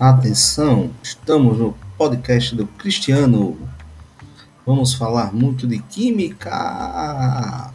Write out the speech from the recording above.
Atenção, estamos no podcast do Cristiano. Vamos falar muito de química.